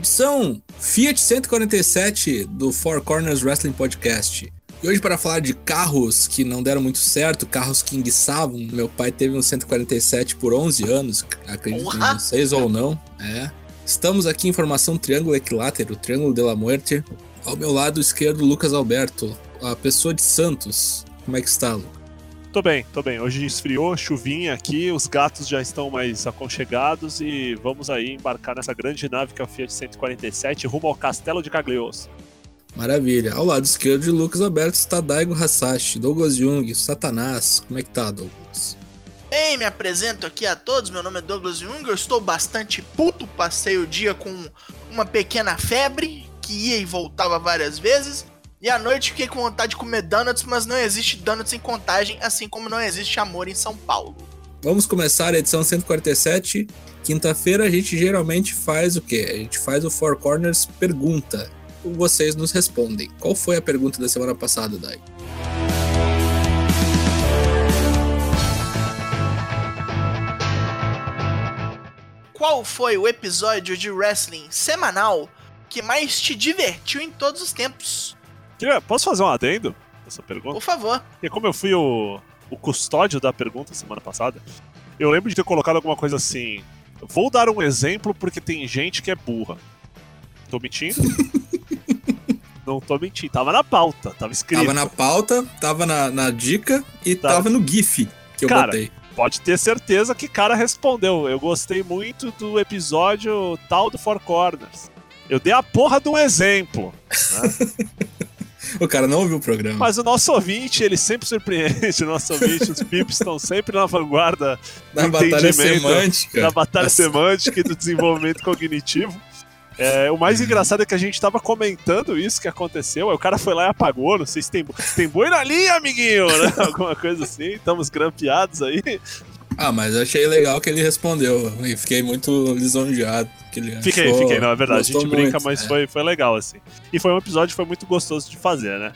Edição Fiat 147 do Four Corners Wrestling Podcast. E hoje para falar de carros que não deram muito certo, carros que enguiçavam. Meu pai teve um 147 por 11 anos, acredito em vocês ou não. É. Estamos aqui em formação triângulo equilátero, triângulo de la muerte. Ao meu lado esquerdo, Lucas Alberto, a pessoa de Santos. Como é que está, Lucas? Tô bem, tô bem. Hoje esfriou, chuvinha aqui, os gatos já estão mais aconchegados e vamos aí embarcar nessa grande nave que é o Fiat 147 rumo ao Castelo de Cagliostro. Maravilha. Ao lado esquerdo de Lucas Alberto está Daigo Hasashi, Douglas Jung, Satanás. Como é que tá, Douglas? Bem, me apresento aqui a todos. Meu nome é Douglas Jung. Eu estou bastante puto. Passei o dia com uma pequena febre que ia e voltava várias vezes. E à noite fiquei com vontade de comer donuts, mas não existe donuts em contagem, assim como não existe amor em São Paulo. Vamos começar a edição 147. Quinta-feira a gente geralmente faz o quê? A gente faz o Four Corners Pergunta. Vocês nos respondem. Qual foi a pergunta da semana passada, Dai? Qual foi o episódio de wrestling semanal que mais te divertiu em todos os tempos? Posso fazer um adendo nessa pergunta? Por favor. Porque como eu fui o, o custódio da pergunta semana passada, eu lembro de ter colocado alguma coisa assim. Vou dar um exemplo porque tem gente que é burra. Tô mentindo? Não tô mentindo. Tava na pauta, tava escrito. Tava na pauta, tava na, na dica e tava. tava no GIF que eu cara, botei. Pode ter certeza que cara respondeu. Eu gostei muito do episódio tal do Four Corners. Eu dei a porra de um exemplo. Né? O cara não ouviu o programa. Mas o nosso ouvinte, ele sempre surpreende. O nosso ouvinte, os pips estão sempre na vanguarda da batalha semântica. Da batalha Nossa. semântica e do desenvolvimento cognitivo. É, o mais engraçado é que a gente tava comentando isso que aconteceu, aí o cara foi lá e apagou, não sei se tem, tem boi na linha, amiguinho, né? Alguma coisa assim, estamos grampeados aí. Ah, mas achei legal que ele respondeu e fiquei muito lisonjeado. Que ele fiquei, achou, fiquei, não, é verdade. A gente brinca, muito, mas é. foi, foi legal, assim. E foi um episódio que foi muito gostoso de fazer, né?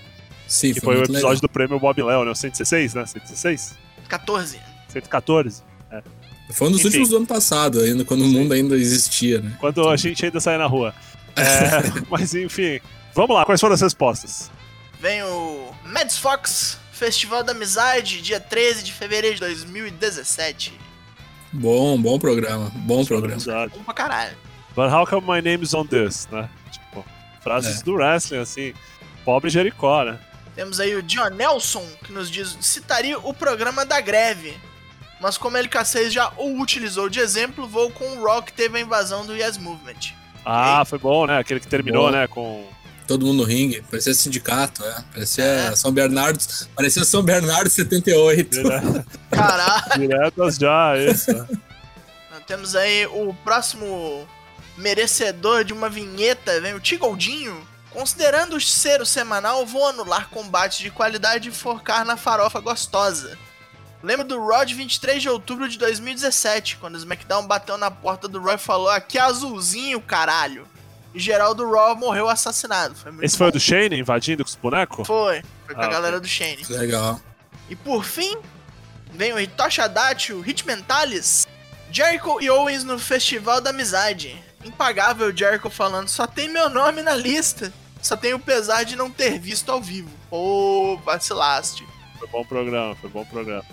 Sim, que foi, foi o episódio legal. do prêmio Bob Léo, né? O 116, né? 116? 14. 114. É. Foi um dos Enfim. últimos do ano passado, ainda, quando o mundo ainda existia, né? Quando a gente ainda saía na rua. É, mas enfim, vamos lá, quais foram as respostas? Vem o Mads Fox, Festival da Amizade, dia 13 de fevereiro de 2017. Bom, bom programa. Bom programa. Bom pra caralho. But how come my name is on this, né? Tipo, frases É. do wrestling, assim. Pobre Jericó, né? Temos aí o John Nelson, que nos diz, citaria o programa da greve. Mas como a LK6 já o utilizou de exemplo, vou com o Rock que teve a invasão do Yes Movement. Ah, foi bom, né? Aquele que terminou, Bom. né? Com. Todo mundo no ringue. Parecia sindicato, é. Parecia É. São Bernardo. Parecia São Bernardo 78. Dire- Caralho. Diretas já, isso. Temos aí o próximo merecedor de uma vinheta, vem o Tigoldinho. Considerando ser o semanal, vou anular combates de qualidade e focar na farofa gostosa. Lembro do Raw de 23 de outubro de 2017, quando o SmackDown bateu na porta do Raw e falou aqui é azulzinho, caralho. E geral do Raw morreu assassinado. Foi Esse foi o do Shane invadindo com os bonecos? Foi, foi com Ah, a galera do Shane. Legal. E por fim, vem o Hitoshi Adachi, o Hit Mentalis, Jericho e Owens no Festival da Amizade. Impagável Jericho falando, só tem meu nome na lista. Só tenho o pesar de não ter visto ao vivo. Pô, vacilaste. Foi bom programa, foi bom programa.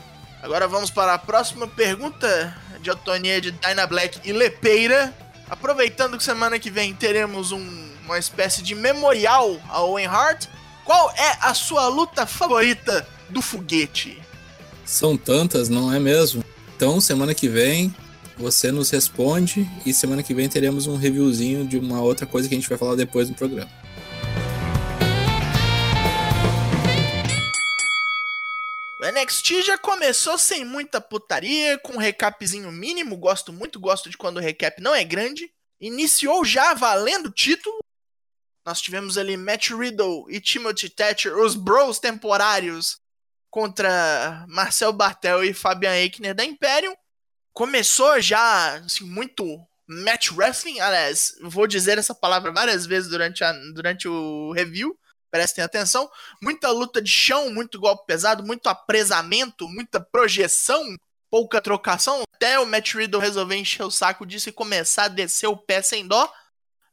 Agora vamos para a próxima pergunta de autoria de Dyna Black e Lepeira. Aproveitando que semana que vem teremos um- uma espécie de memorial a Owen Hart, qual é a sua luta favorita do foguete? São tantas, não é mesmo? Então, semana que vem, você nos responde e semana que vem teremos um reviewzinho de uma outra coisa que a gente vai falar depois do programa. NXT já começou sem muita putaria, com um recapzinho mínimo, gosto muito, gosto de quando o recap não é grande. Iniciou já valendo o título. Nós tivemos ali Matt Riddle e Timothy Thatcher, os bros temporários, contra Marcel Bartel e Fabian Eichner da Imperium. Começou já, assim, muito match wrestling, aliás, vou dizer essa palavra várias vezes durante, a, durante o review, prestem atenção. Muita luta de chão, muito golpe pesado, muito apresamento, muita projeção, pouca trocação, até o Matt Riddle resolver encher o saco disso e começar a descer o pé sem dó.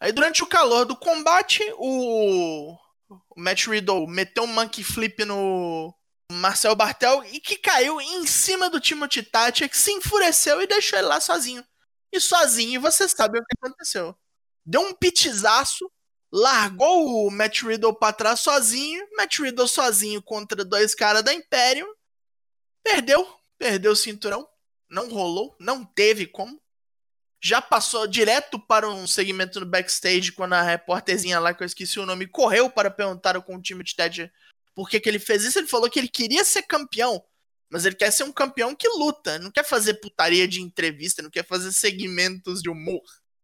Aí durante o calor do combate, o, o Matt Riddle meteu um monkey flip no Marcel Bartel e que caiu em cima do Timothy Thatcher, que se enfureceu e deixou ele lá sozinho. E sozinho você sabe o que aconteceu. Deu um pitizaço, largou o Matt Riddle pra trás sozinho, Matt Riddle sozinho contra dois caras da Imperium, perdeu, perdeu o cinturão, não rolou, não teve como. Já passou direto para um segmento no backstage quando a repórterzinha lá, que eu esqueci o nome, correu para perguntar com o time de Ted por que, que ele fez isso. Ele falou que ele queria ser campeão, mas ele quer ser um campeão que luta, não quer fazer putaria de entrevista, não quer fazer segmentos de humor.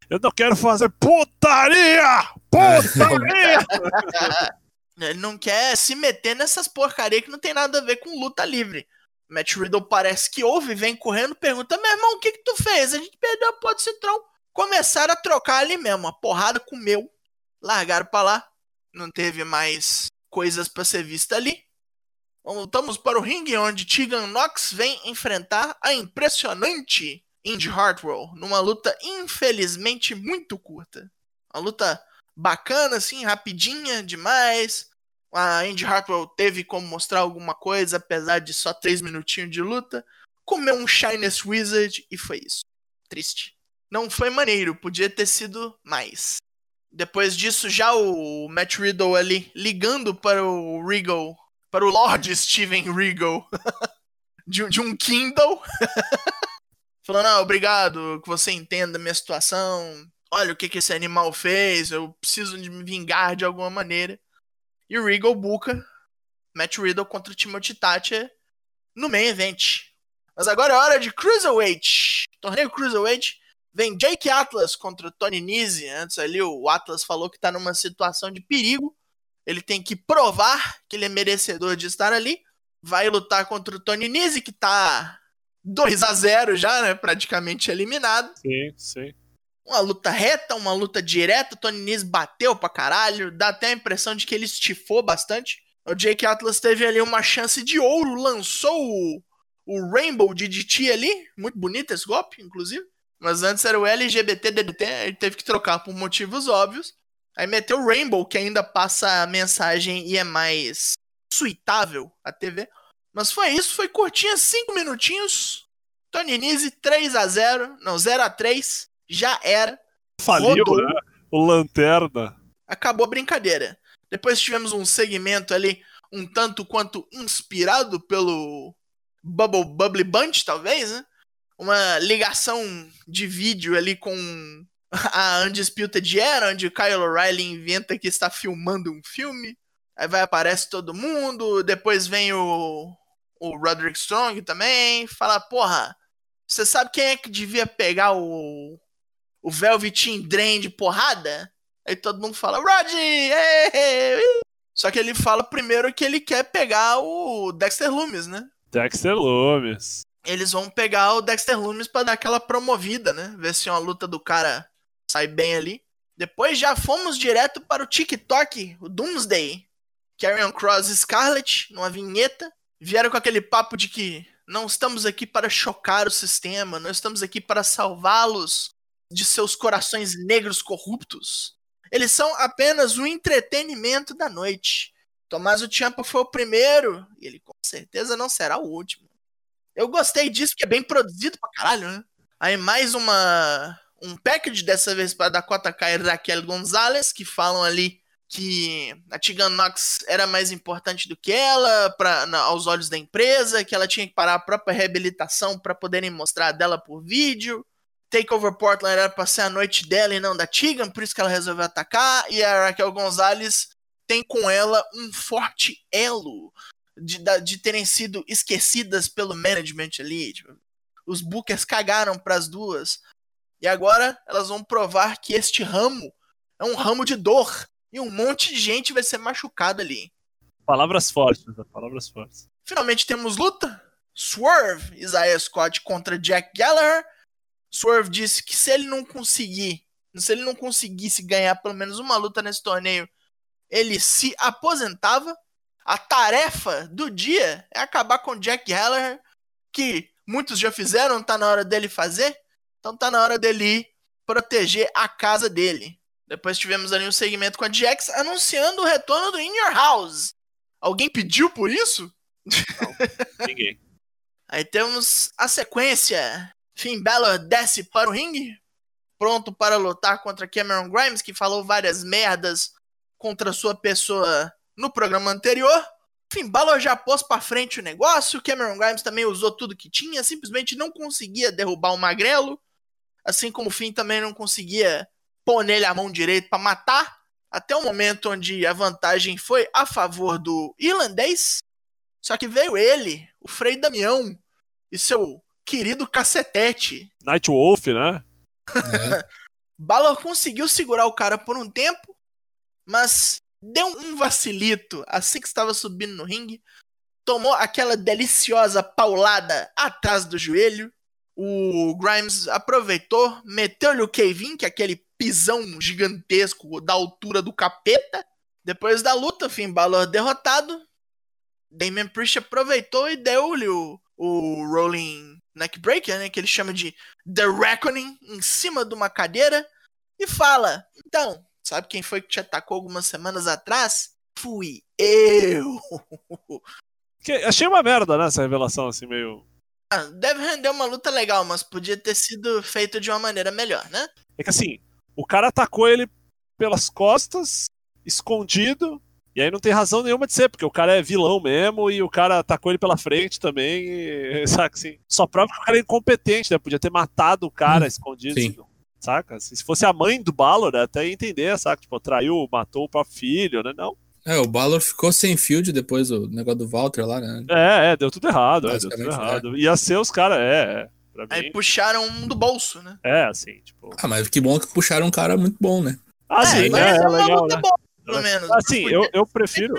Eu não quero fazer putaria! Putaria! ele não quer se meter nessas porcaria que não tem nada a ver com luta livre. Matt Riddle parece que ouve, vem correndo, pergunta: Meu irmão, o que que tu fez? A gente perdeu a porra do Citrão. Começaram a trocar ali mesmo. A porrada comeu. Largaram pra lá. Não teve mais coisas para ser vista ali. Voltamos para o ringue onde Tegan Knox vem enfrentar a impressionante Indy Hartwell numa luta infelizmente muito curta. Uma luta bacana, assim, rapidinha demais a Indy Hartwell teve como mostrar alguma coisa, apesar de só 3 minutinhos de luta. Comeu um Shyness Wizard e foi isso. Triste. Não foi maneiro, podia ter sido mais. Depois disso, já o Matt Riddle ali ligando para o Regal, para o Lord Steven Regal, de, de um Kindle, falando: ah, obrigado, que você entenda a minha situação. Olha o que, que esse animal fez, eu preciso de me vingar de alguma maneira. E o Regal buca Matt Riddle contra o Timothy Thatcher no main event. Mas agora é hora de Cruiserweight. Torneio Cruiserweight. Vem Jake Atlas contra Tony Nese. Antes ali o Atlas falou que tá numa situação de perigo. Ele tem que provar que ele é merecedor de estar ali. Vai lutar contra o Tony Nese, que tá 2 a 0 já, né? Praticamente eliminado. Sim, sim. Uma luta reta, uma luta direta. O Tony Nese bateu pra caralho. Dá até a impressão de que ele estifou bastante. O Jake Atlas teve ali uma chance de ouro. Lançou o, o Rainbow de DT ali. Muito bonito esse golpe, inclusive. Mas antes era o LGBT DDT. Ele teve que trocar por motivos óbvios. Aí meteu o Rainbow, que ainda passa a mensagem e é mais suitável a TV. Mas foi isso, foi curtinha, 5 minutinhos. Tony Nese 3 a 0 não, 0 a 3 já era. Faliu, rodou, né? O Lanterna. Acabou a brincadeira. Depois tivemos um segmento ali um tanto quanto inspirado pelo Bubble Bubble Bunch, talvez, né? Uma ligação de vídeo ali com a Undisputed Era, onde o Kyle O'Reilly inventa que está filmando um filme. Aí vai aparece todo mundo, depois vem o, o Roderick Strong também, fala, porra, você sabe quem é que devia pegar o, o Velveteen Drain de porrada, aí todo mundo fala, Rod! Só que ele fala primeiro que ele quer pegar o Dexter Loomis, né? Dexter Loomis. Eles vão pegar o Dexter Loomis para dar aquela promovida, né? Ver se uma luta do cara sai bem ali. Depois já fomos direto para o TikTok, o Doomsday. Carrion Cross e Scarlett, numa vinheta. Vieram com aquele papo de que não estamos aqui para chocar o sistema, não estamos aqui para salvá-los de seus corações negros corruptos. Eles são apenas o entretenimento da noite. Tommaso Ciampa foi o primeiro e ele com certeza não será o último. Eu gostei disso, que é bem produzido pra caralho, né? Aí mais uma um package dessa vez para Dakota Kai e Raquel Gonzalez, que falam ali que a Tegan Knox era mais importante do que ela pra, na, aos olhos da empresa, que ela tinha que parar a própria reabilitação para poderem mostrar dela por vídeo. Takeover Portland era pra ser a noite dela e não da Tegan, por isso que ela resolveu atacar. E a Raquel Gonzalez tem com ela um forte elo de, de terem sido esquecidas pelo management ali. Tipo, os bookers cagaram para as duas. E agora elas vão provar que este ramo é um ramo de dor. E um monte de gente vai ser machucada ali. Palavras fortes, palavras fortes. Finalmente temos luta. Swerve, Isaiah Scott contra Jack Gallagher. Swerve disse que se ele não conseguir, se ele não conseguisse ganhar pelo menos uma luta nesse torneio, ele se aposentava. A tarefa do dia é acabar com Jack Gallagher, que muitos já fizeram, tá na hora dele fazer. Então tá na hora dele proteger a casa dele. Depois tivemos ali um segmento com a Jax anunciando o retorno do In Your House. Alguém pediu por isso? Não, ninguém. Aí temos a sequência. Finn Balor desce para o ringue, pronto para lutar contra Cameron Grimes, que falou várias merdas contra sua pessoa no programa anterior. Finn Balor já pôs para frente o negócio, Cameron Grimes também usou tudo que tinha, simplesmente não conseguia derrubar o Magrelo, assim como o Finn também não conseguia pôr nele a mão direita para matar, até o momento onde a vantagem foi a favor do irlandês. Só que veio ele, o Frei Damião, e seu querido cacetete. Nightwolf, né? É. Balor conseguiu segurar o cara por um tempo, mas deu um vacilito assim que estava subindo no ringue. Tomou aquela deliciosa paulada atrás do joelho. O Grimes aproveitou, meteu-lhe o Kevin, que é aquele pisão gigantesco da altura do capeta. Depois da luta, Finn Balor derrotado. Damian Priest aproveitou e deu-lhe o, o Rolling Neckbreaker, né, que ele chama de The Reckoning, em cima de uma cadeira. E fala: Então, sabe quem foi que te atacou algumas semanas atrás? Fui eu. Que, achei uma merda, né, essa revelação, assim, meio. Ah, deve render uma luta legal, mas podia ter sido feito de uma maneira melhor, né? É que assim, o cara atacou ele pelas costas, escondido, e aí não tem razão nenhuma de ser, porque o cara é vilão mesmo e o cara atacou ele pela frente também, e, saca assim? Só prova que o cara é incompetente, né? Podia ter matado o cara hum, escondido. Sim. Saca? Se fosse a mãe do Balor, até ia entender, saca? Tipo, traiu, matou o próprio filho, né? Não. É, o Balor ficou sem field depois do negócio do Walter lá, né? É, é, deu tudo errado, é, deu tudo errado. É. Ia ser os caras, é, é. Aí puxaram um do bolso, né? É, assim, tipo. Ah, mas que bom que puxaram um cara muito bom, né? Ah, é, sim, é, é, legal, né? Boa, pelo menos. Assim, eu, eu prefiro.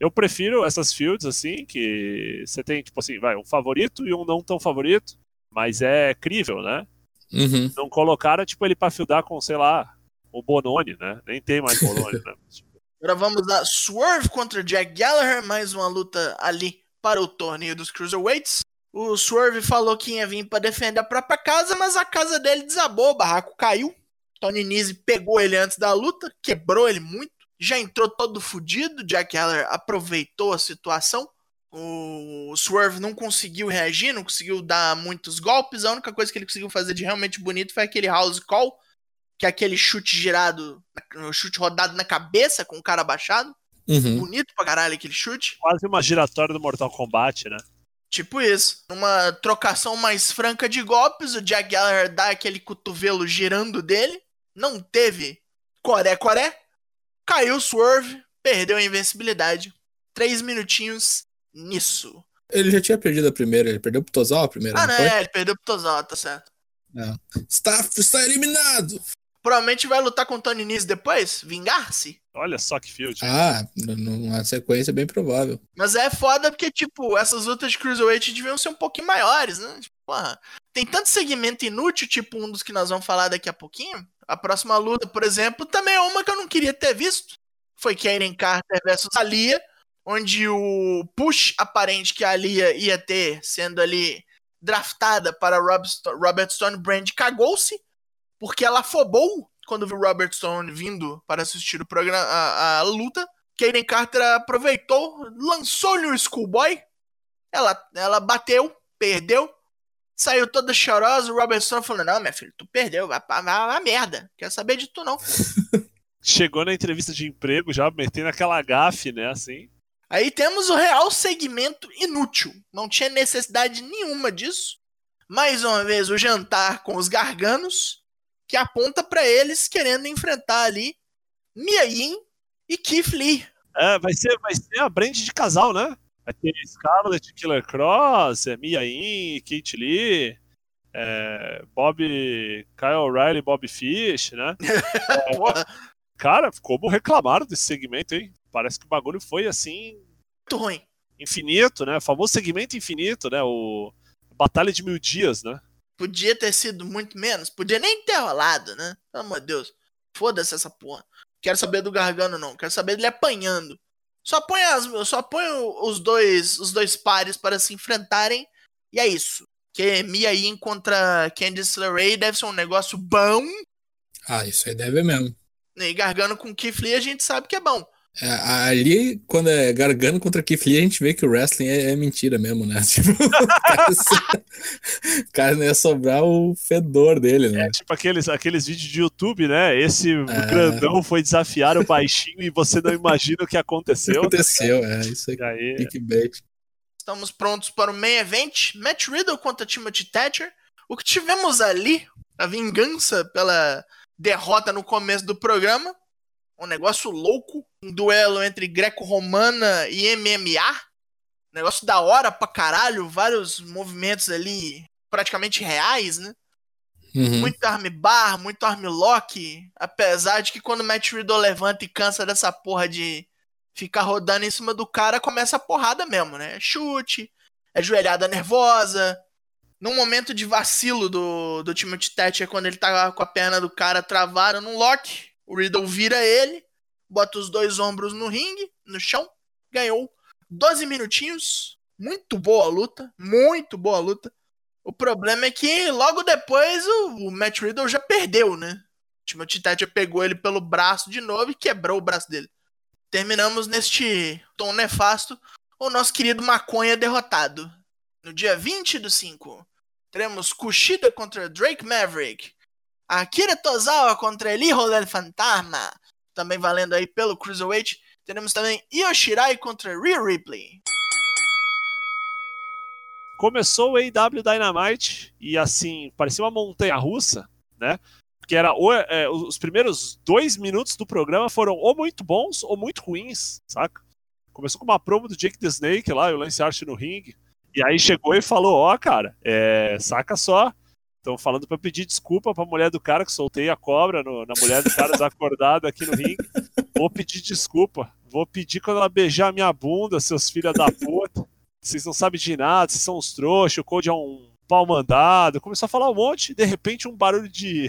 Eu prefiro essas fields, assim, que você tem, tipo assim, vai, um favorito e um não tão favorito, mas é crível, né? Uhum. Não colocaram, tipo, ele pra fieldar com, sei lá, o Bononi, né? Nem tem mais Bononi, né? Agora vamos a Swerve contra Jack Gallagher, mais uma luta ali para o torneio dos Cruiserweights. O Swerve falou que ia vir para defender a própria casa, mas a casa dele desabou, o barraco caiu. Tony Nese pegou ele antes da luta, quebrou ele muito, já entrou todo fodido. Jack Gallagher aproveitou a situação. O Swerve não conseguiu reagir, não conseguiu dar muitos golpes. A única coisa que ele conseguiu fazer de realmente bonito foi aquele house call que é aquele chute girado, chute rodado na cabeça com o cara abaixado. Uhum. Bonito pra caralho aquele chute. Quase uma giratória do Mortal Kombat, né? Tipo isso. Uma trocação mais franca de golpes, o Jack Gallagher dá aquele cotovelo girando dele. Não teve coré-coré. Caiu o Swerve, perdeu a invencibilidade. Três minutinhos nisso. Ele já tinha perdido a primeira, ele perdeu pro Tozal a primeira. Ah, não, não é, ele perdeu pro Tozal, tá certo. É. Está, está eliminado! Provavelmente vai lutar com o Tony Nese depois? Vingar-se? Olha só que field. Ah, numa sequência bem provável. Mas é foda porque, tipo, essas lutas de Cruiserweight deviam ser um pouquinho maiores, né? Tipo, porra, tem tanto segmento inútil, tipo um dos que nós vamos falar daqui a pouquinho. A próxima luta, por exemplo, também é uma que eu não queria ter visto. Foi Karen Carter versus Alia, onde o push aparente que a Alia ia ter, sendo ali draftada para Robert Stone Brand, cagou-se porque ela afobou quando viu Robert Stone vindo para assistir o programa, a, a luta. Kaden Carter aproveitou, lançou-lhe o Schoolboy. Ela, ela bateu, perdeu, saiu toda chorosa. O Robert Stone falou: Não, minha filha, tu perdeu, vai pra, vai merda. Quero saber de tu não. Chegou na entrevista de emprego já metendo aquela gafe, né? Assim. Aí temos o real segmento inútil. Não tinha necessidade nenhuma disso. Mais uma vez, o jantar com os garganos que aponta para eles querendo enfrentar ali Mia e Keith Lee. É, vai ser, vai ser a brand de casal, né? Vai ter Scarlett Killer Cross, é Mia Yin, Keith Lee, é, Bob, Kyle O'Reilly, Bob Fish, né? é, cara, como reclamaram desse segmento, hein? Parece que o bagulho foi assim. Muito ruim. Infinito, né? O famoso segmento infinito, né? O Batalha de Mil Dias, né? Podia ter sido muito menos. Podia nem ter rolado, né? Pelo amor de Deus. Foda-se essa porra. Quero saber do Gargano, não. Quero saber dele apanhando. Só põe, as, só põe os dois os dois pares para se enfrentarem. E é isso. Que Mia Yin contra Candice LeRae deve ser um negócio bom. Ah, isso aí deve mesmo. E gargano com Keith Lee a gente sabe que é bom. É, ali, quando é Gargano contra Keith Lee, a gente vê que o wrestling é, é mentira mesmo, né? Tipo, o cara, o cara não ia sobrar o fedor dele, né? É tipo aqueles, aqueles vídeos de YouTube, né? Esse é... grandão foi desafiar o baixinho e você não imagina o que aconteceu. Aconteceu, tá é, isso aí. aí clickbait. Estamos prontos para o main event. Matt Riddle contra Timothy Thatcher. O que tivemos ali, a vingança pela derrota no começo do programa, um negócio louco, um duelo entre greco-romana e MMA, negócio da hora pra caralho, vários movimentos ali praticamente reais, né? Uhum. Muito armbar, muito armlock, apesar de que quando o Matt Riddle levanta e cansa dessa porra de ficar rodando em cima do cara, começa a porrada mesmo, né? Chute, é joelhada nervosa. Num momento de vacilo do, do Timothy Thatcher, quando ele tá com a perna do cara travada num lock, o Riddle vira ele, bota os dois ombros no ringue, no chão, ganhou 12 minutinhos. Muito boa luta, muito boa luta. O problema é que logo depois o, o Matt Riddle já perdeu, né? O Timothy Thatcher pegou ele pelo braço de novo e quebrou o braço dele. Terminamos neste tom nefasto o nosso querido Maconha derrotado. No dia 20 do 5, teremos Kushida contra Drake Maverick, Akira Tozawa contra Elijo del Fantasma, também valendo aí pelo Cruiserweight. Teremos também Yoshirai contra Rhea Ripley. Começou o AW Dynamite e assim, parecia uma montanha russa, né? Porque era é, os primeiros dois minutos do programa foram ou muito bons ou muito ruins, saca? Começou com uma promo do Jake the Snake lá, e o Lance Archer no ringue. E aí chegou e falou: Ó, oh, cara, é, saca só, Estão falando para pedir desculpa para a mulher do cara que soltei a cobra no, na mulher do cara desacordado aqui no ringue. Vou pedir desculpa. Vou pedir quando ela beijar minha bunda, seus filhos da puta. Vocês não sabem de nada, vocês são uns trouxas, o Code é um pau mandado. Começou a falar um monte, de repente um barulho de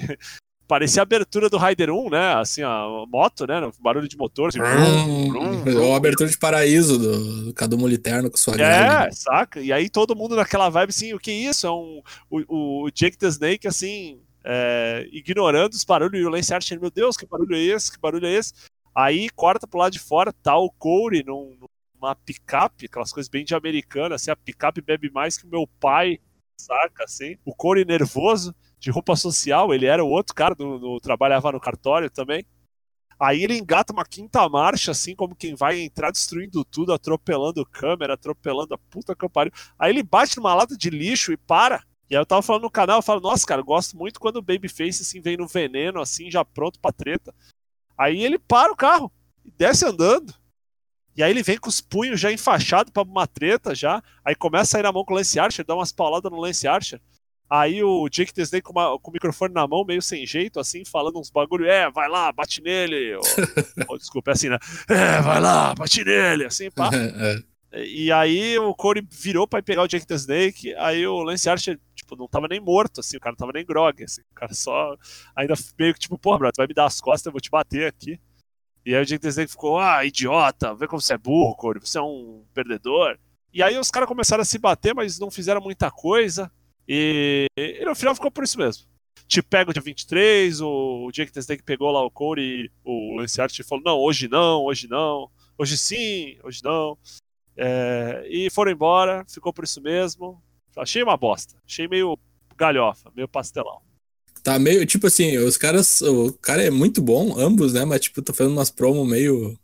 parecia a abertura do Rider 1, né? Assim, a moto, né? Barulho de motor. Assim, brum, brum, brum, Ou a abertura de paraíso do, do Cadu Moliterno com sua É, saca? E aí todo mundo naquela vibe, assim, o que é isso? É um, o, o Jake the Snake, assim, é, ignorando os barulhos e o Lance Archer, meu Deus, que barulho é esse? Que barulho é esse? Aí corta pro lado de fora, tá o Corey num, numa picape, aquelas coisas bem de americana, assim, a picape bebe mais que o meu pai, saca, assim? O Corey nervoso, de roupa social, ele era o outro cara, do, do, trabalhava no cartório também. Aí ele engata uma quinta marcha, assim, como quem vai entrar destruindo tudo, atropelando câmera, atropelando a puta que pariu. Aí ele bate numa lata de lixo e para. E aí eu tava falando no canal, eu falo, nossa, cara, gosto muito quando o Babyface, assim, vem no veneno, assim, já pronto pra treta. Aí ele para o carro e desce andando. E aí ele vem com os punhos já enfaixados pra uma treta já. Aí começa a ir na mão com o Lance Archer, dá umas pauladas no Lance Archer. Aí o Jake Disney com, uma, com, o microfone na mão, meio sem jeito, assim, falando uns bagulho, é, vai lá, bate nele. Ou, ou, desculpa, é assim, né? É, vai lá, bate nele, assim, pá. É. E aí o Corey virou pra ir pegar o Jake the Snake, aí o Lance Archer, tipo, não tava nem morto, assim, o cara não tava nem grog, assim, o cara só ainda meio que, tipo, porra, bro, tu vai me dar as costas, eu vou te bater aqui. E aí o Jake the Snake ficou, ah, idiota, vê como você é burro, Corey, você é um perdedor. E aí os caras começaram a se bater, mas não fizeram muita coisa. E, e, no final ficou por isso mesmo. Te pego dia 23, o Jake Snake pegou lá o Corey, o Lance Archer falou: não, hoje não, hoje não, hoje sim, hoje não. É, e foram embora, ficou por isso mesmo. Achei uma bosta, achei meio galhofa, meio pastelão. Tá meio, tipo assim, os caras, o cara é muito bom, ambos, né? Mas, tipo, tá fazendo umas promos meio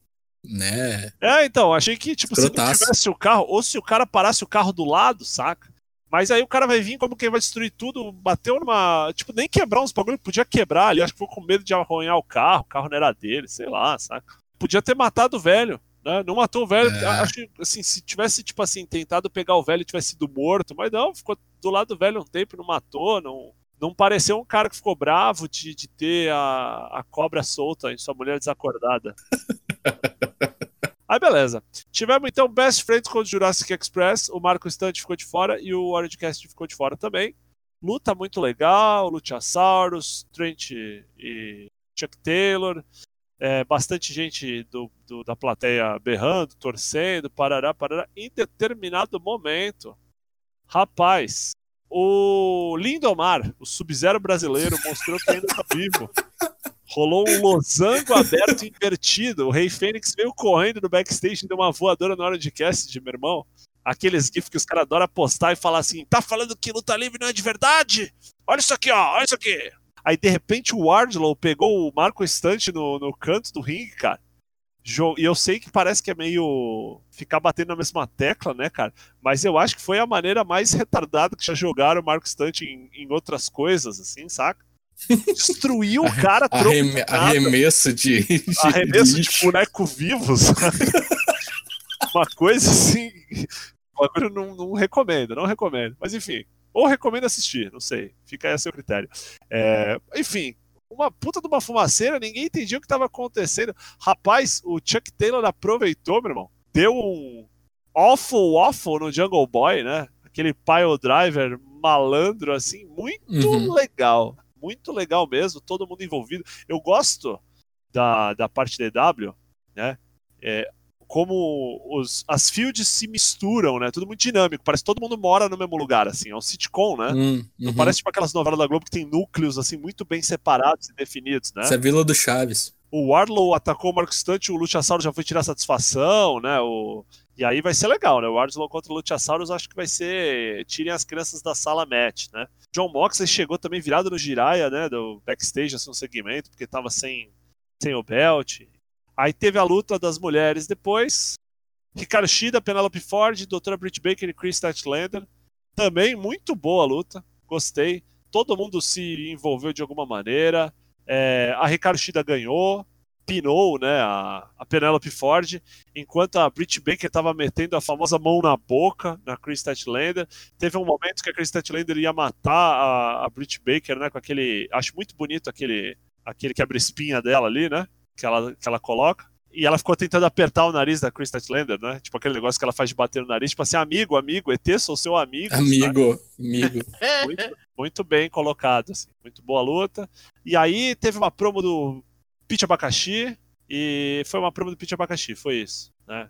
né? É, então, achei que, tipo, Escrotaço. se não tivesse o carro, ou se o cara parasse o carro do lado, saca? Mas aí o cara vai vir como quem vai destruir tudo, bateu numa. Tipo, nem quebrar uns bagulho, podia quebrar ali. Acho que ficou com medo de arranhar o carro, o carro não era dele, sei lá, saca? Podia ter matado o velho, né? Não matou o velho. É. Acho que, assim, se tivesse, tipo assim, tentado pegar o velho e tivesse sido morto, mas não, ficou do lado do velho um tempo, não matou, não. Não pareceu um cara que ficou bravo de, de ter a, a cobra solta em sua mulher desacordada. Aí beleza. Tivemos então Best Friends contra o Jurassic Express, o Marco Stunt ficou de fora e o Orangecast ficou de fora também. Luta muito legal, Luchasaurus, Trent e Chuck Taylor, é, bastante gente do, do, da plateia berrando, torcendo, parará, parará. Em determinado momento, rapaz, o Lindomar, o Sub-Zero brasileiro, mostrou que ainda está vivo. Rolou um losango aberto invertido. O Rei Fênix veio correndo no backstage e deu uma voadora na hora de cast, meu irmão. Aqueles GIFs que os caras adoram postar e falar assim: tá falando que luta livre não é de verdade? Olha isso aqui, ó, olha isso aqui. Aí de repente o Wardlow pegou o Marco Estante no, no canto do ringue, cara. E eu sei que parece que é meio ficar batendo na mesma tecla, né, cara? Mas eu acho que foi a maneira mais retardada que já jogaram o Marco Estante em, em outras coisas, assim, saca? Destruiu o cara Arreme Arremesso de. Arremesso de, de boneco vivos. Uma coisa assim. Eu não, não recomendo, não recomendo. Mas enfim, ou recomendo assistir, não sei. Fica aí a seu critério. É, enfim, uma puta de uma fumaceira, ninguém entendia o que estava acontecendo. Rapaz, o Chuck Taylor aproveitou, meu irmão. Deu um awful awful no Jungle Boy, né? Aquele pile driver malandro, assim, muito uhum. legal. Muito legal mesmo, todo mundo envolvido. Eu gosto da, da parte da EW, né? É, como os, as fields se misturam, né? Tudo muito dinâmico. Parece que todo mundo mora no mesmo lugar, assim. É um sitcom, né? Hum, uhum. parece tipo aquelas novelas da Globo que tem núcleos, assim, muito bem separados e definidos, né? Isso é Vila do Chaves. O Warlow atacou o Marco Stunt, o Luchasaurus já foi tirar satisfação, né? O... E aí vai ser legal, né? O contra o Luchasaurus acho que vai ser tirem as crianças da sala match, né? John Moxley chegou também virado no Jiraya, né? Do backstage, assim, um segmento, porque tava sem, sem o belt. Aí teve a luta das mulheres depois. Ricardo Shida, Penelope Ford, Doutora Britt Baker e Chris Statlander. Também muito boa a luta. Gostei. Todo mundo se envolveu de alguma maneira. É, a Ricardo Shida ganhou. Pinou né, a, a Penelope Ford, enquanto a Britt Baker estava metendo a famosa mão na boca na Chris Statlander. Teve um momento que a Chris Statlander ia matar a, a Britt Baker, né, com aquele. Acho muito bonito aquele, aquele que abre espinha dela ali, né? que ela, que ela coloca. E ela ficou tentando apertar o nariz da Chris Statlander, né? Tipo aquele negócio que ela faz de bater no nariz, tipo assim, amigo, amigo, ET, sou seu amigo. Amigo, sabe? amigo. muito, muito, bem colocado, assim, muito boa luta. E aí teve uma promo do Pete Abacaxi, e foi uma promo do Pete Abacaxi, foi isso, né?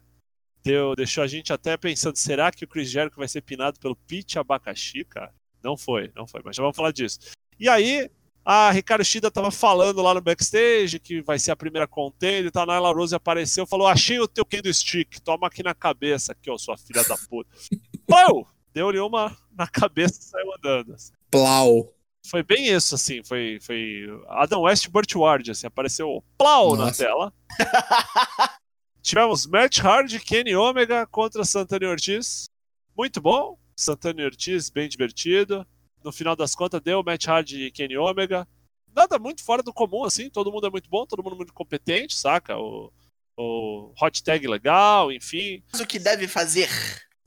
Deu, deixou a gente até pensando, será que o Chris Jericho vai ser pinado pelo Pete Abacaxi, cara? Não foi, não foi, mas já vamos falar disso. E aí, a Ricardo Shida tava falando lá no backstage que vai ser a primeira contender e tal. A Nyla Rose apareceu falou: Achei o teu candlestick, toma aqui na cabeça, aqui, ó, sua filha da puta. Plau! Deu-lhe uma na cabeça e saiu andando. Assim. Plau! Foi bem isso, assim. Foi, foi Adam West Burt Ward, assim. Apareceu plau Nossa. na tela. Tivemos Matt Hardy, Kenny Omega contra Santana Ortiz. Muito bom. Santana Ortiz, bem divertido no final das contas, deu Matt Hardy e Kenny Omega. Nada muito fora do comum, assim. Todo mundo é muito bom, todo mundo é muito competente, saca? O, o hot tag legal, enfim. Mas o que deve fazer.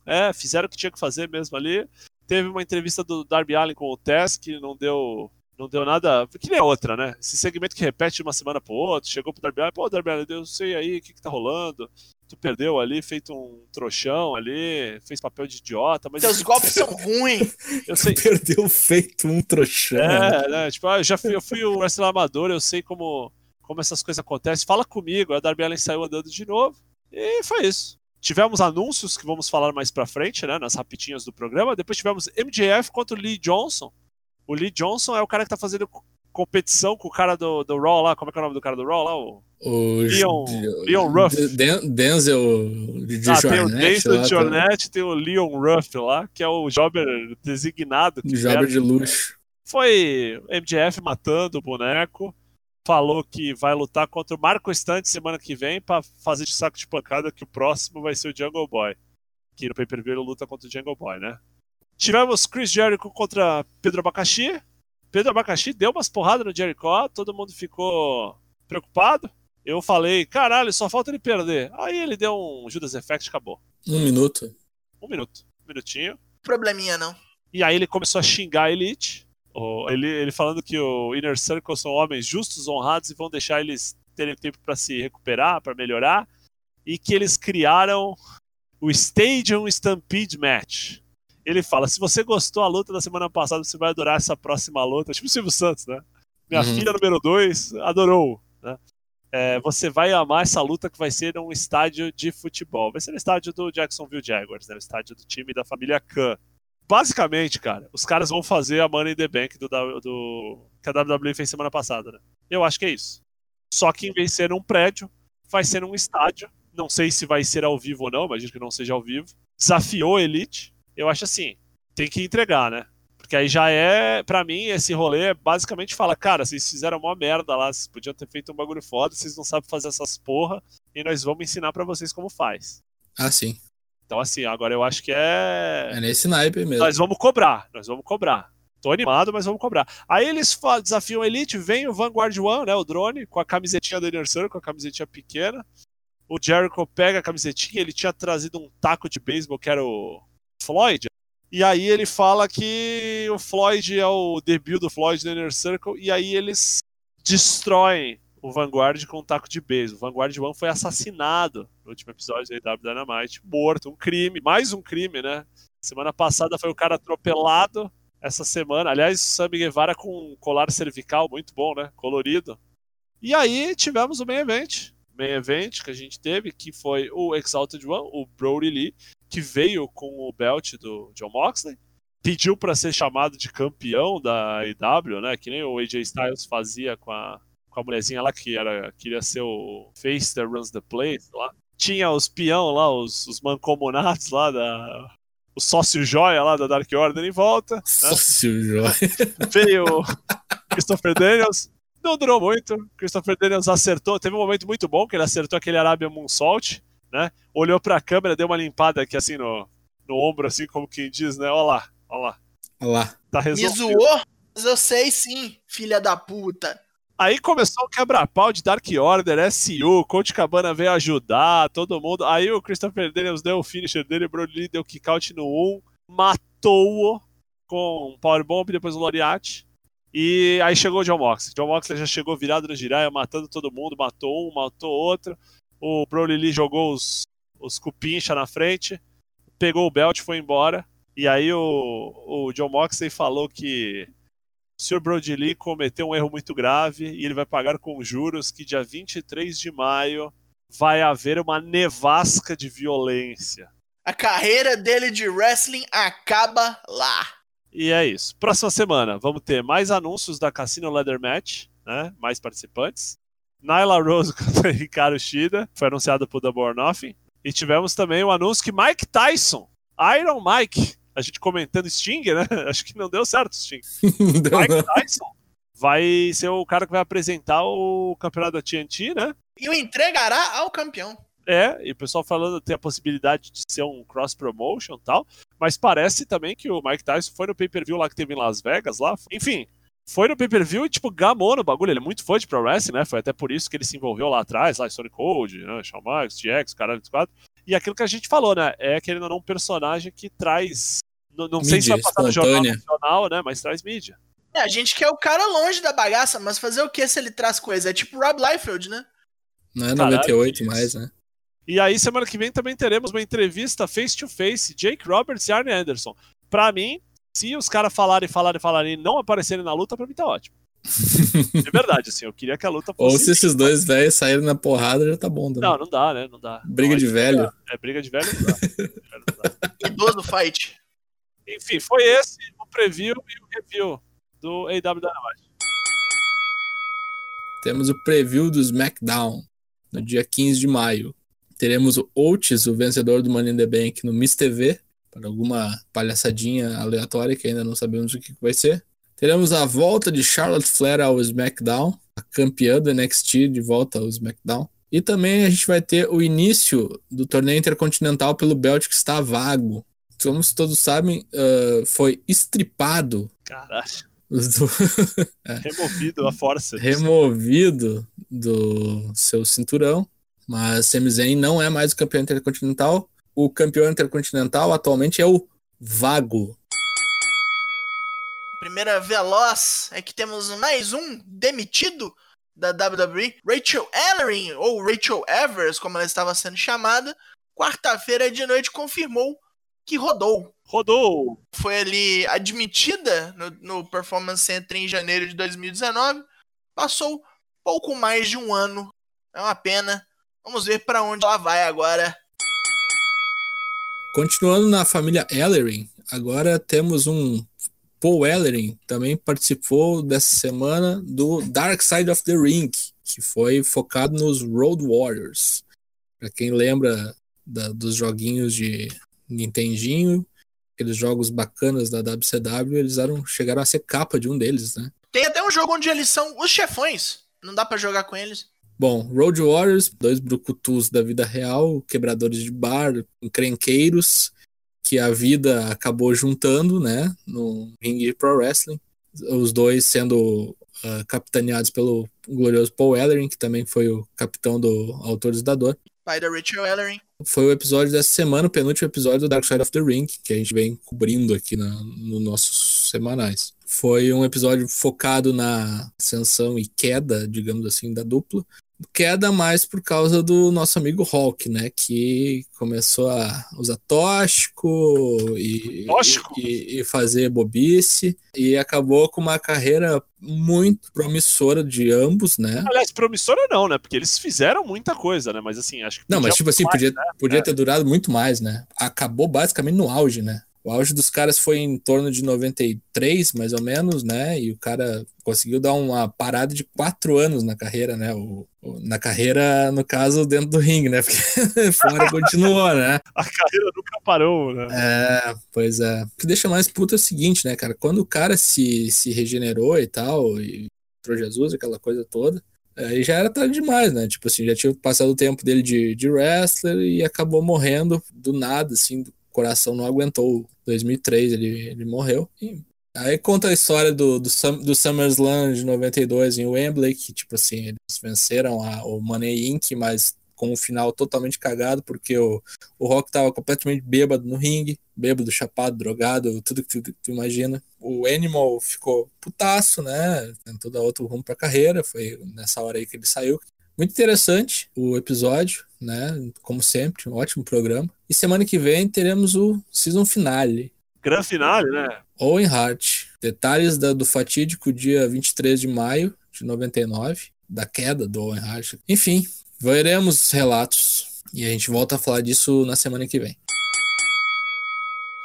É, fizeram o que tinha que fazer mesmo ali. Teve uma entrevista do Darby Allen com o Tess que não deu não deu nada. Que nem a outra, né? Esse segmento que repete de uma semana pro outro, chegou pro Darby Allen, pô, Darby Allen, eu sei aí o que, que tá rolando tu perdeu ali, feito um trouxão ali, fez papel de idiota, mas. Seus golpes são ruins. Eu sei. Perdeu feito um trouxão. É, né? Tipo, ah, eu já fui, eu fui o wrestler amador, eu sei como, como essas coisas acontecem. Fala comigo. A Darby Allen saiu andando de novo. E foi isso. Tivemos anúncios que vamos falar mais pra frente, né? Nas rapidinhas do programa. Depois tivemos MJF contra o Lee Johnson. O Lee Johnson é o cara que tá fazendo competição com o cara do, do Raw lá. Como é que é o nome do cara do Raw lá? O, o Leon, Leon Ruff. Denzel de ah, tem o Denzel de Jornet, tem o Leon Ruff lá, que é o jobber designado. Jobber de luxo. Foi MJF matando o boneco. Falou que vai lutar contra o Marco Estante semana que vem para fazer de saco de pancada que o próximo vai ser o Jungle Boy. Que no pay-per-view ele luta contra o Jungle Boy, né? Tivemos Chris Jericho contra Pedro Abacaxi. Pedro Abacaxi deu umas porradas no Jericho, todo mundo ficou preocupado. Eu falei, caralho, só falta ele perder. Aí ele deu um Judas Effect e acabou. Um minuto. Um minuto. Um minutinho. Probleminha, não. E aí ele começou a xingar a Elite. Ele, ele falando que o Inner Circle são homens justos, honrados e vão deixar eles terem tempo para se recuperar, para melhorar. E que eles criaram o Stadium Stampede Match ele fala: se você gostou da luta da semana passada, você vai adorar essa próxima luta. Tipo o Silvio Santos, né? Minha uhum. filha número 2 adorou. Né? É, você vai amar essa luta que vai ser num estádio de futebol. Vai ser no estádio do Jacksonville Jaguars, né? O estádio do time da família Khan. Basicamente, cara, os caras vão fazer a Money in the Bank do, do, que a WWE fez semana passada, né? Eu acho que é isso. Só que em vez de ser num prédio, vai ser num estádio. Não sei se vai ser ao vivo ou não, imagino que não seja ao vivo. Desafiou a Elite. Eu acho assim, tem que entregar, né? Porque aí já é, para mim, esse rolê é basicamente fala, cara, vocês fizeram uma merda lá, vocês podiam ter feito um bagulho foda, vocês não sabem fazer essas porra, e nós vamos ensinar para vocês como faz. Ah, sim. Então, assim, agora eu acho que é. É nesse naipe mesmo. Nós vamos cobrar, nós vamos cobrar. Tô animado, mas vamos cobrar. Aí eles desafiam a Elite, vem o Vanguard One, né? O drone, com a camisetinha do Inner Circle, com a camisetinha pequena. O Jericho pega a camisetinha, ele tinha trazido um taco de beisebol que era o Floyd. E aí ele fala que o Floyd é o debut do Floyd no Inner Circle, e aí eles destroem o Vanguard com um taco de beisebol. O Vanguard One foi assassinado no último episódio da AW Dynamite, morto, um crime, mais um crime, né? Semana passada foi o cara atropelado, essa semana, aliás, Sammy Guevara com um colar cervical muito bom, né? Colorido. E aí tivemos o main event, main event que a gente teve, que foi o Exalted One, o Brody Lee, que veio com o belt do John Moxley, pediu para ser chamado de campeão da IW, né? Que nem o AJ Styles fazia com a, com a mulherzinha lá que era, queria ser o face that runs the place lá. Tinha os peão lá, os, os mancomunados lá da. O sócio joia lá da Dark Order em volta. Né? Sócio joia. Veio Christopher Daniels. Não durou muito. Christopher Daniels acertou. Teve um momento muito bom que ele acertou aquele Arabian Moonsault, né? Olhou pra câmera, deu uma limpada aqui assim no, no ombro, assim como quem diz, né? Olha lá, olha lá. Olha lá. Tá Me resolvido. zoou? Mas eu sei sim, filha da puta. Aí começou o quebra-pau de Dark Order, SU, Coach Cabana veio ajudar, todo mundo. Aí o Christopher Daniels deu o finisher dele, o Brody Lee deu kick out no 1, matou-o com um powerbomb, depois o Loriat. E aí chegou o John Moxley. John Moxley já chegou virado no giraia, matando todo mundo, matou um, matou outro. O Brody Lee jogou os, os cupincha na frente, pegou o belt e foi embora. E aí o, o John Moxley falou que o Sr. Brody Lee cometeu um erro muito grave e ele vai pagar com juros que dia 23 de maio vai haver uma nevasca de violência. A carreira dele de wrestling acaba lá. E é isso. Próxima semana vamos ter mais anúncios da Cassino Leather Match, né? Mais participantes. Nyla Rose contra Ricardo Shida, foi anunciado por Double or Nothing. E tivemos também o anúncio que Mike Tyson, Iron Mike, a gente comentando Sting, né? Acho que não deu certo Sting. Deu Mike não. Tyson vai ser o cara que vai apresentar o campeonato da TNT, né? E o entregará ao campeão. É, e o pessoal falando tem a possibilidade de ser um cross promotion e tal, mas parece também que o Mike Tyson foi no pay-per-view lá que teve em Las Vegas lá. Enfim, foi no pay-per-view e tipo gamou no bagulho, ele é muito fã de pro wrestling, né? Foi até por isso que ele se envolveu lá atrás, lá Stone Cold, né? Shawn Michaels, GX, caralho quatro. E aquilo que a gente falou, né? É querendo ou não um personagem que traz não, não sei se Mídia vai passar no jornal nacional, né? Mas traz mídia. É, a gente quer o cara longe da bagaça, mas fazer o que se ele traz coisa? É tipo Rob Liefeld, né? Não é Caralho, 98 isso. mais, né? E aí, semana que vem também teremos uma entrevista face to face, Jake Roberts e Arne Anderson. Pra mim, se os caras falarem, falarem, falarem e não aparecerem na luta, pra mim tá ótimo. De verdade, assim, eu queria que a luta Ou fosse. se esses dois velhos saírem na porrada, já tá bom também. Não, não dá, né? Não dá. Briga Não, de velho. É, briga de velho não dá. Velho não dá. Idoso fight. Enfim, foi esse o preview e o review do AW Dynamite. Temos o preview do SmackDown no dia 15 de maio. Teremos o Otis, o vencedor do Money in the Bank, no Miss TV, para alguma palhaçadinha aleatória que ainda não sabemos o que vai ser. Teremos a volta de Charlotte Flair ao SmackDown, a campeã do NXT de volta ao SmackDown. E também a gente vai ter o início do torneio intercontinental pelo belt que está vago. Como todos sabem, ah, foi estripado Caralho. do- Removido a força. removido do seu cinturão, mas Sami Zayn não é mais o campeão intercontinental. O campeão intercontinental atualmente é o Vago. Primeira veloz é que temos mais um demitido da WWE, Rachel Ellering, ou Rachel Evers, como ela estava sendo chamada, quarta-feira de noite confirmou que rodou. Rodou. Foi ali admitida no, no Performance Center em janeiro de 2019. Passou pouco mais de um ano. É uma pena. Vamos ver para onde ela vai agora. Continuando na família Ellering, agora temos um Paul Ellering, também participou dessa semana do Dark Side of the Ring, que foi focado nos Road Warriors. Para quem lembra da, dos joguinhos de Nintendinho, aqueles jogos bacanas da WCW, eles eram, chegaram a ser capa de um deles, né? Tem até um jogo onde eles são os chefões. Não dá para jogar com eles. Bom, Road Warriors, dois brucutus da vida real, quebradores de bar, encrenqueiros, que a vida acabou juntando, né, no ringue de pro wrestling. Os dois sendo uh, capitaneados pelo glorioso Paul Ellering, que também foi o capitão do Autores da Dor. Pai da Rachel Ellering. Foi o episódio dessa semana, o penúltimo episódio do Dark Side of the Ring, que a gente vem cobrindo aqui na, nos nossos semanais. Foi um episódio focado na ascensão e queda, digamos assim, da dupla, queda mais por causa do nosso amigo Hulk, né? Que começou a usar tóxico e, tóxico? e, e, fazer bobice e acabou com uma carreira muito promissora de ambos, né? Aliás, promissora não, né? Porque eles fizeram muita coisa, né? Mas assim, acho que. Não, mas tipo assim, mais, podia, né? podia é. ter durado muito mais, né? Acabou basicamente no auge, né? O auge dos caras foi em torno de 93, mais ou menos, né? E o cara conseguiu dar uma parada de quatro anos na carreira, né? O, o, na carreira, no caso, dentro do ringue, né? Porque fora continuou, né? A carreira nunca parou, né? É, pois é. O que deixa mais puto é o seguinte, né, cara? Quando o cara se, se regenerou e tal, e entrou Jesus, aquela coisa toda, aí já era tarde demais, né? Tipo assim, já tinha passado o tempo dele de, de wrestler e acabou morrendo do nada, assim, coração não aguentou. 2003 ele, ele morreu. E aí conta a história do, do, do SummerSlam de 92 em Wembley, que tipo assim, eles venceram a, o Money Inc., mas com um final totalmente cagado, porque o, o Rock tava completamente bêbado no ringue, bêbado, chapado, drogado, tudo que tu, tu imagina. O Animal ficou putaço, né? Tentou dar outro rumo pra carreira, foi nessa hora aí que ele saiu. Muito interessante o episódio, né? Como sempre, um ótimo programa. E semana que vem teremos o season finale. Gran finale, né? Owen Hart. Detalhes da, do fatídico dia 23 de maio de 99, da queda do Owen Hart. Enfim, veremos relatos e a gente volta a falar disso na semana que vem.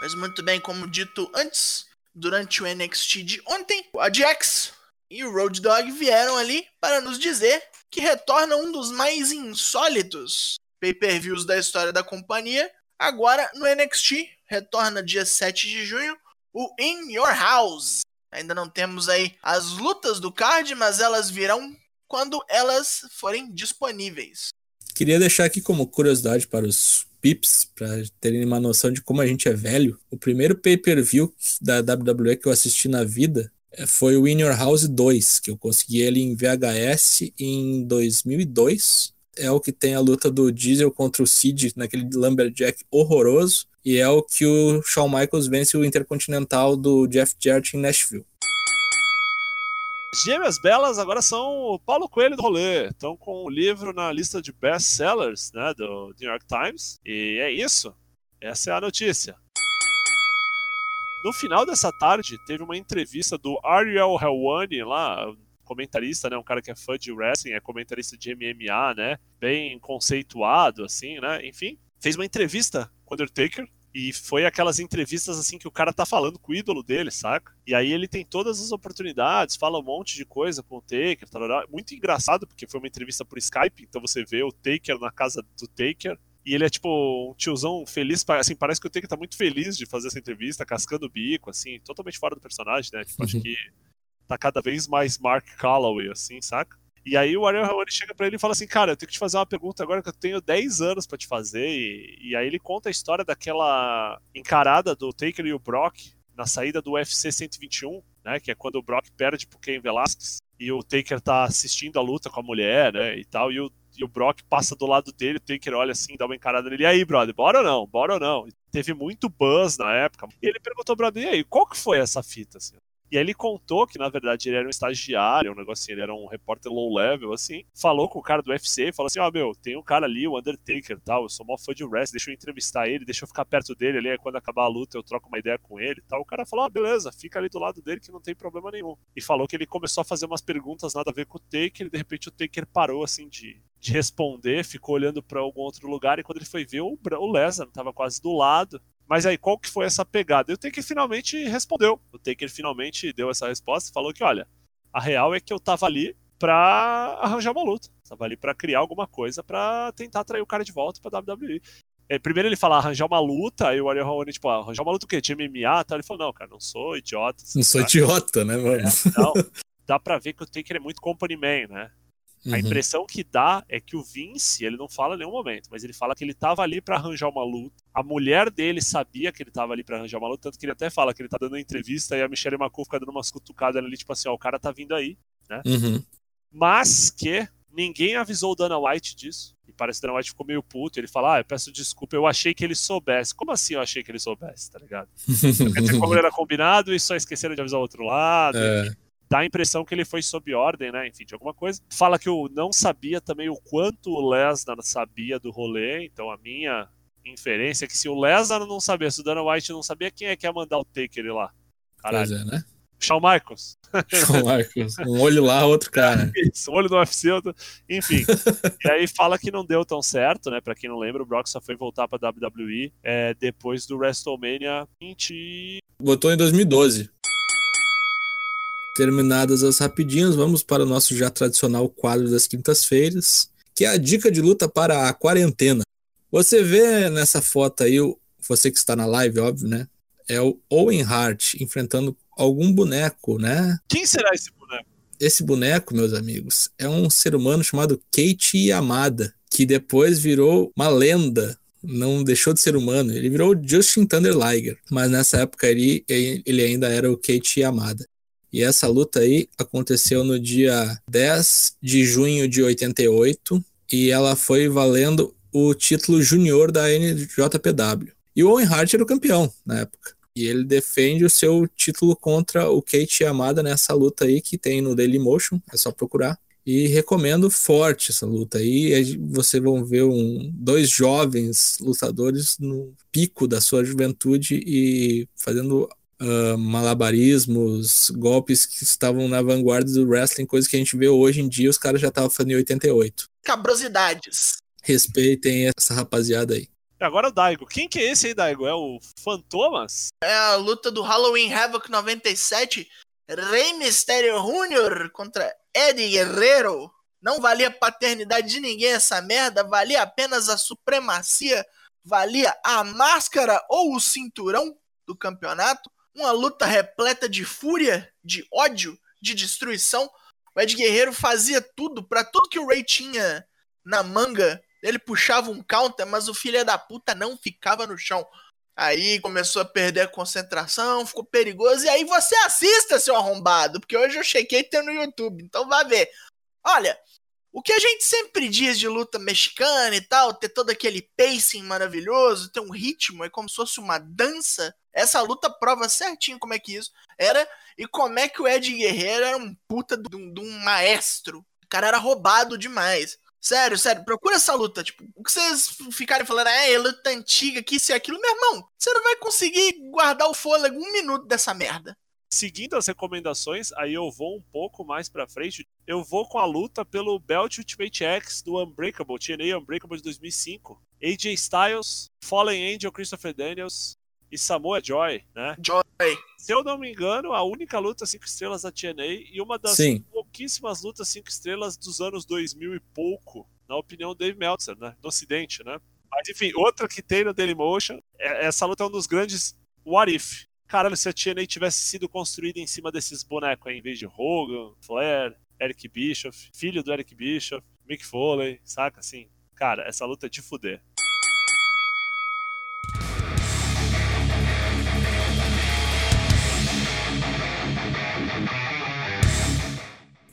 Mas muito bem, como dito antes, durante o NXT de ontem, a Jax e o Road Dogg vieram ali para nos dizer que retorna um dos mais insólitos pay-per-views da história da companhia. Agora no NXT, retorna dia 7 de junho, o In Your House. Ainda não temos aí as lutas do card, mas elas virão quando elas forem disponíveis. Queria deixar aqui como curiosidade para os pips, para terem uma noção de como a gente é velho. O primeiro pay-per-view da WWE que eu assisti na vida foi o In Your House 2, que eu consegui ele em VHS em 2002. É o que tem a luta do Diesel contra o Sid naquele Lumberjack horroroso. E é o que o Shawn Michaels vence o Intercontinental do Jeff Jarrett em Nashville. Gêmeas Belas agora são o Paulo Coelho do rolê. Estão com o livro na lista de best-sellers né, do New York Times. E é isso. Essa é a notícia. No final dessa tarde, teve uma entrevista do Ariel Helwani lá, comentarista, né, um cara que é fã de wrestling, é comentarista de MMA, né, bem conceituado, assim, né, enfim, fez uma entrevista com o Undertaker, e foi aquelas entrevistas assim que o cara tá falando com o ídolo dele, saca? E aí ele tem todas as oportunidades, fala um monte de coisa com o Taker, tarará. muito engraçado, porque foi uma entrevista por Skype, então você vê o Taker na casa do Taker, e ele é tipo um tiozão feliz, assim, parece que o Taker tá muito feliz de fazer essa entrevista, cascando o bico, assim, totalmente fora do personagem, né? Tipo, acho uhum. que tá cada vez mais Mark Calloway, assim, saca? E aí o Ariel Helwani chega para ele e fala assim, cara, eu tenho que te fazer uma pergunta agora que eu tenho 10 anos para te fazer. E, e, aí ele conta a história daquela encarada do Taker e o Brock na saída do UFC 121, né? Que é quando o Brock perde pro Ken Velasquez e o Taker tá assistindo a luta com a mulher, né? E tal, e o e o Brock passa do lado dele, o Taker olha assim, dá uma encarada nele, e aí, brother, bora ou não? Bora ou não? Teve muito buzz na época. E ele perguntou, brother, e aí, qual que foi essa fita, assim? E aí ele contou que, na verdade, ele era um estagiário, um negocinho, ele era um repórter low level, assim. Falou com o cara do UFC, falou assim, ó, oh, meu, tem um cara ali, o Undertaker tal, eu sou mó fã de wrestling, deixa eu entrevistar ele, deixa eu ficar perto dele ali, aí quando acabar a luta eu troco uma ideia com ele tal. O cara falou, ah, beleza, fica ali do lado dele que não tem problema nenhum. E falou que ele começou a fazer umas perguntas nada a ver com o Taker, e de repente o Taker parou, assim, de, de responder, ficou olhando para algum outro lugar, e quando ele foi ver, o, o Lesnar tava quase do lado, mas aí, qual que foi essa pegada? E o Taker finalmente respondeu. O Taker finalmente deu essa resposta e falou que, olha, a real é que eu tava ali pra arranjar uma luta. Tava ali pra criar alguma coisa pra tentar atrair o cara de volta pra WWE. É, primeiro ele fala arranjar uma luta, aí o Ariel Raoni, tipo, ah, arranjar uma luta o quê? De MMA? Tá? Ele falou, não, cara, não sou idiota. Não sou idiota, né, mano? É, não, dá pra ver que o Taker é muito company man, né? Uhum. A impressão que dá é que o Vince, ele não fala em nenhum momento, mas ele fala que ele tava ali para arranjar uma luta. A mulher dele sabia que ele tava ali para arranjar uma luta, tanto que ele até fala que ele tá dando uma entrevista e a Michelle McCool fica dando umas cutucadas ali, tipo assim, ó, o cara tá vindo aí, né? Uhum. Mas que ninguém avisou o Dana White disso. E parece que o Dana White ficou meio puto. Ele fala: Ah, eu peço desculpa, eu achei que ele soubesse. Como assim eu achei que ele soubesse, tá ligado? Dizer, como era combinado e só esqueceram de avisar o outro lado. É dá a impressão que ele foi sob ordem, né? Enfim, de alguma coisa. Fala que eu não sabia também o quanto o Lesnar sabia do rolê, então a minha inferência é que se o Lesnar não sabia, se o Dana White não sabia, quem é que ia mandar o Taker lá? Caralho. Pois é, né? Shawn Michaels. Shawn Michaels. Um olho lá, outro cara. Isso, um olho no UFC, outro... enfim. e aí fala que não deu tão certo, né? Pra quem não lembra, o Brock só foi voltar pra WWE é, depois do WrestleMania 20... Botou em 2012. Terminadas as rapidinhas, vamos para o nosso já tradicional quadro das quintas-feiras, que é a dica de luta para a quarentena. Você vê nessa foto aí, você que está na live, óbvio, né? É o Owen Hart enfrentando algum boneco, né? Quem será esse boneco? Esse boneco, meus amigos, é um ser humano chamado Kate Yamada, que depois virou uma lenda não deixou de ser humano, ele virou Justin Thunder Liger, mas nessa época ele, ele ainda era o Kate Yamada. E essa luta aí aconteceu no dia 10 de junho de 88 e ela foi valendo o título júnior da NJPW. E o Owen Hart era o campeão na época. E ele defende o seu título contra o Kate Yamada nessa luta aí que tem no Dailymotion, é só procurar. E recomendo forte essa luta aí. Vocês vão ver um, dois jovens lutadores no pico da sua juventude e fazendo uh, malabarismos, golpes que estavam na vanguarda do wrestling, coisa que a gente vê hoje em dia, os caras já estavam fazendo em 88. Cabrosidades. Respeitem essa rapaziada aí. Agora o Daigo. Quem que é esse aí, Daigo? É o Fantomas? É a luta do Halloween Havoc 97. Rey Mysterio Jr. contra Eddie Guerrero. Não valia paternidade de ninguém essa merda, valia apenas a supremacia, valia a máscara ou o cinturão do campeonato. Uma luta repleta de fúria, de ódio, de destruição. O Ed Guerreiro fazia tudo, para tudo que o Ray tinha na manga, ele puxava um counter, mas o filho da puta não ficava no chão. Aí começou a perder a concentração, ficou perigoso. E aí você assista, seu arrombado, porque hoje eu chequei tem no YouTube, então vai ver. Olha, o que a gente sempre diz de luta mexicana e tal, ter todo aquele pacing maravilhoso, ter um ritmo, é como se fosse uma dança. Essa luta prova certinho como é que isso era e como é que o Ed Guerreiro era um puta de um, de um maestro. O cara era roubado demais. Sério, sério, procura essa luta. Tipo, o que vocês ficarem falando, é, é luta antiga, que isso e aquilo, meu irmão, você não vai conseguir guardar o fôlego um minuto dessa merda. Seguindo as recomendações, aí eu vou um pouco mais pra frente. Eu vou com a luta pelo Belt Ultimate X do Unbreakable, TNA Unbreakable de 2005. AJ Styles, Fallen Angel Christopher Daniels, e Samoa Joy, né? Joy. Se eu não me engano, a única luta 5 estrelas da TNA e uma das Sim. pouquíssimas lutas 5 estrelas dos anos 2000 e pouco, na opinião Dave Meltzer, né? No ocidente, né? Mas enfim, outra que tem no Dailymotion, é, essa luta é um dos grandes what if. Caralho, se a TNA tivesse sido construída em cima desses bonecos aí, em vez de Hogan, Flair, Eric Bischoff, filho do Eric Bischoff, Mick Foley, saca assim? Cara, essa luta é de fuder.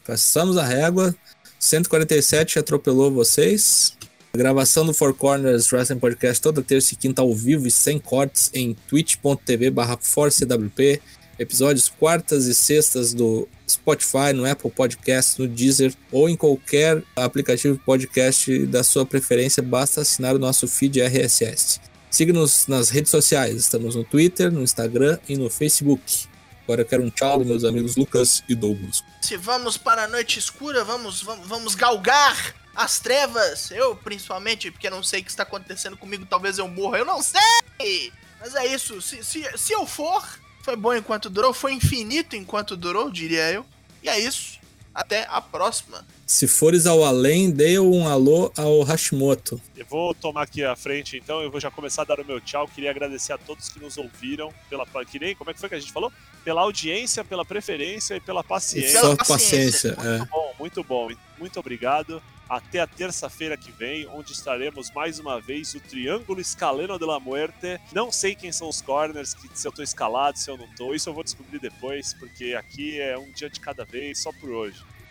Passamos a régua. 147 atropelou vocês. Gravação do Four Corners Wrestling Podcast toda terça e quinta ao vivo e sem cortes em twitch.tv barra forcewp. Episódios quartas e sextas do Spotify, no Apple Podcast, no Deezer ou em qualquer aplicativo podcast da sua preferência, basta assinar o nosso feed RSS. Siga-nos nas redes sociais, estamos no Twitter, no Instagram e no Facebook. Agora eu quero um tchau dos meus amigos Lucas e Douglas. Se vamos para a noite escura, vamos, vamos, vamos galgar as trevas. Eu, principalmente, porque não sei o que está acontecendo comigo, talvez eu morra, eu não sei! Mas é isso, se, se, se eu for, foi bom enquanto durou, foi infinito enquanto durou, diria eu. E é isso. Até a próxima. Se fores ao além, dê um alô ao Hashimoto. Eu vou tomar aqui a frente, então. Eu vou já começar a dar o meu tchau. Queria agradecer a todos que nos ouviram. Pela, que nem, como é que foi que a gente falou? Pela audiência, pela preferência e pela paciência. E só paciência. Muito é. bom, muito bom. Muito obrigado. Até a terça-feira que vem, onde estaremos mais uma vez o Triângulo Escaleno de la Muerte. Não sei quem são os corners, que, se eu tô escalado, se eu não tô. Isso eu vou descobrir depois, porque aqui é um dia de cada vez, só por hoje.